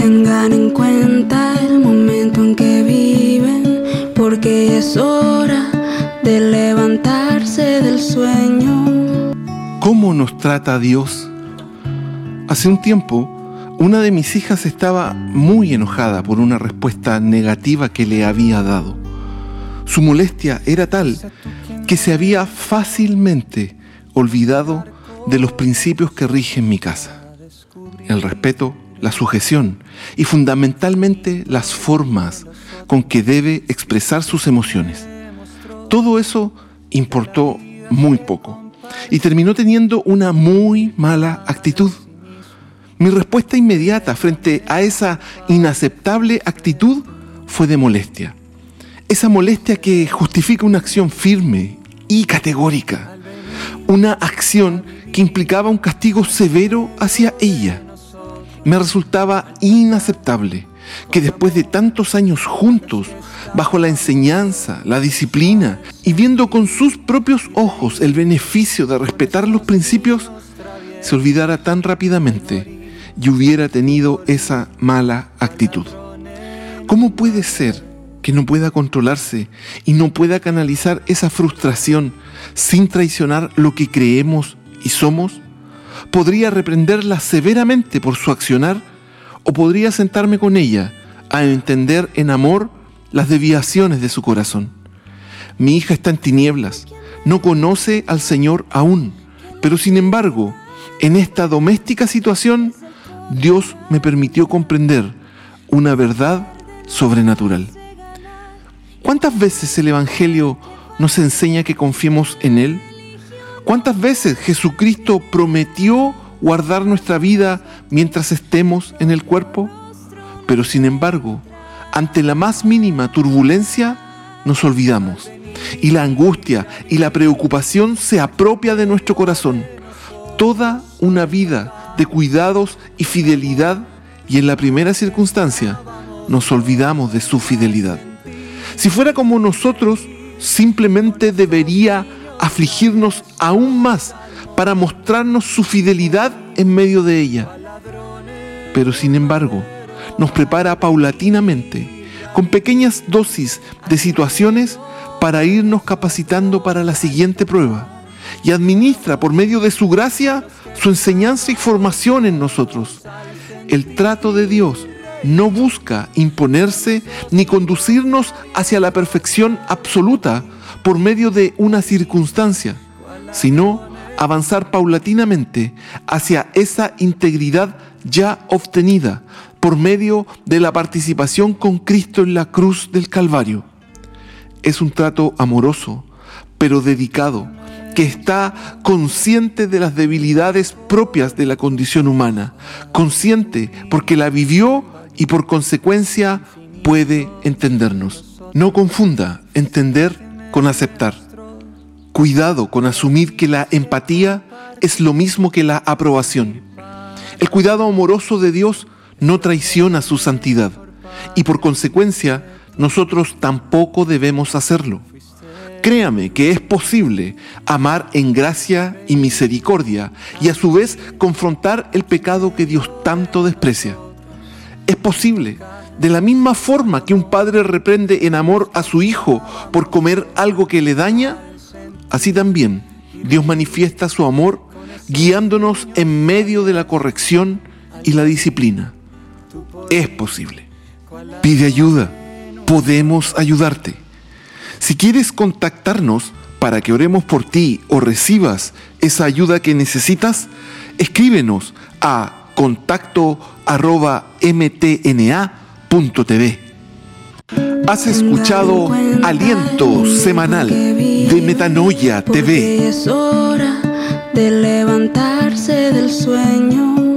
tengan en cuenta el momento en que viven, porque es hora de levantarse del sueño. ¿Cómo nos trata Dios? Hace un tiempo, una de mis hijas estaba muy enojada por una respuesta negativa que le había dado. Su molestia era tal que se había fácilmente olvidado de los principios que rigen mi casa. El respeto, la sujeción y fundamentalmente las formas con que debe expresar sus emociones. Todo eso importó muy poco y terminó teniendo una muy mala actitud. Mi respuesta inmediata frente a esa inaceptable actitud fue de molestia. Esa molestia que justifica una acción firme y categórica. Una acción que implicaba un castigo severo hacia ella. Me resultaba inaceptable que después de tantos años juntos, bajo la enseñanza, la disciplina y viendo con sus propios ojos el beneficio de respetar los principios, se olvidara tan rápidamente y hubiera tenido esa mala actitud. ¿Cómo puede ser que no pueda controlarse y no pueda canalizar esa frustración sin traicionar lo que creemos y somos? ¿Podría reprenderla severamente por su accionar o podría sentarme con ella a entender en amor las deviaciones de su corazón? Mi hija está en tinieblas, no conoce al Señor aún, pero sin embargo, en esta doméstica situación, Dios me permitió comprender una verdad sobrenatural. ¿Cuántas veces el Evangelio nos enseña que confiemos en Él? ¿Cuántas veces Jesucristo prometió guardar nuestra vida mientras estemos en el cuerpo? Pero sin embargo, ante la más mínima turbulencia, nos olvidamos. Y la angustia y la preocupación se apropia de nuestro corazón. Toda una vida de cuidados y fidelidad y en la primera circunstancia nos olvidamos de su fidelidad. Si fuera como nosotros, simplemente debería afligirnos aún más para mostrarnos su fidelidad en medio de ella. Pero sin embargo, nos prepara paulatinamente, con pequeñas dosis de situaciones para irnos capacitando para la siguiente prueba y administra por medio de su gracia su enseñanza y formación en nosotros. El trato de Dios no busca imponerse ni conducirnos hacia la perfección absoluta por medio de una circunstancia, sino avanzar paulatinamente hacia esa integridad ya obtenida por medio de la participación con Cristo en la cruz del Calvario. Es un trato amoroso, pero dedicado, que está consciente de las debilidades propias de la condición humana, consciente porque la vivió y por consecuencia puede entendernos. No confunda entender con aceptar. Cuidado con asumir que la empatía es lo mismo que la aprobación. El cuidado amoroso de Dios no traiciona su santidad y por consecuencia nosotros tampoco debemos hacerlo. Créame que es posible amar en gracia y misericordia y a su vez confrontar el pecado que Dios tanto desprecia. Es posible. De la misma forma que un padre reprende en amor a su hijo por comer algo que le daña, así también Dios manifiesta su amor guiándonos en medio de la corrección y la disciplina. Es posible. Pide ayuda. Podemos ayudarte. Si quieres contactarnos para que oremos por ti o recibas esa ayuda que necesitas, escríbenos a contacto arroba Has escuchado Aliento Semanal de Metanoia TV. Es hora de levantarse del sueño.